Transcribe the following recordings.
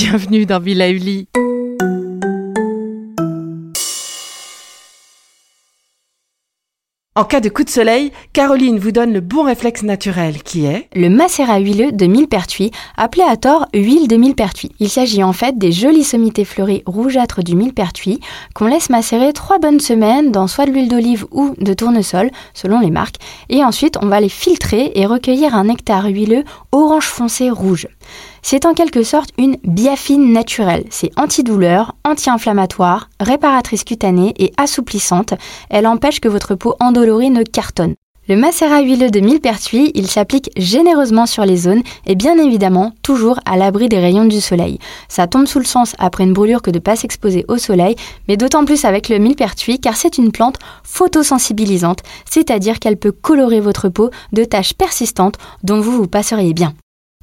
Bienvenue dans Villa Uli. En cas de coup de soleil, Caroline vous donne le bon réflexe naturel qui est le macérat huileux de millepertuis, appelé à tort huile de millepertuis. Il s'agit en fait des jolies sommités fleuries rougeâtres du millepertuis qu'on laisse macérer trois bonnes semaines dans soit de l'huile d'olive ou de tournesol, selon les marques, et ensuite on va les filtrer et recueillir un nectar huileux orange foncé rouge. C'est en quelque sorte une biafine naturelle. C'est antidouleur, anti-inflammatoire, réparatrice cutanée et assouplissante. Elle empêche que votre peau endolorie ne cartonne. Le macérat huileux de millepertuis, il s'applique généreusement sur les zones et bien évidemment toujours à l'abri des rayons du soleil. Ça tombe sous le sens après une brûlure que de ne pas s'exposer au soleil, mais d'autant plus avec le millepertuis car c'est une plante photosensibilisante, c'est-à-dire qu'elle peut colorer votre peau de taches persistantes dont vous vous passeriez bien.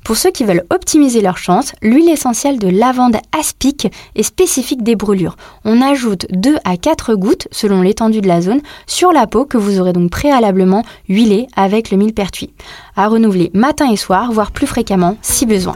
Pour ceux qui veulent optimiser leur chance, l'huile essentielle de lavande aspic est spécifique des brûlures. On ajoute 2 à 4 gouttes, selon l'étendue de la zone, sur la peau que vous aurez donc préalablement huilée avec le millepertuis. À renouveler matin et soir, voire plus fréquemment si besoin.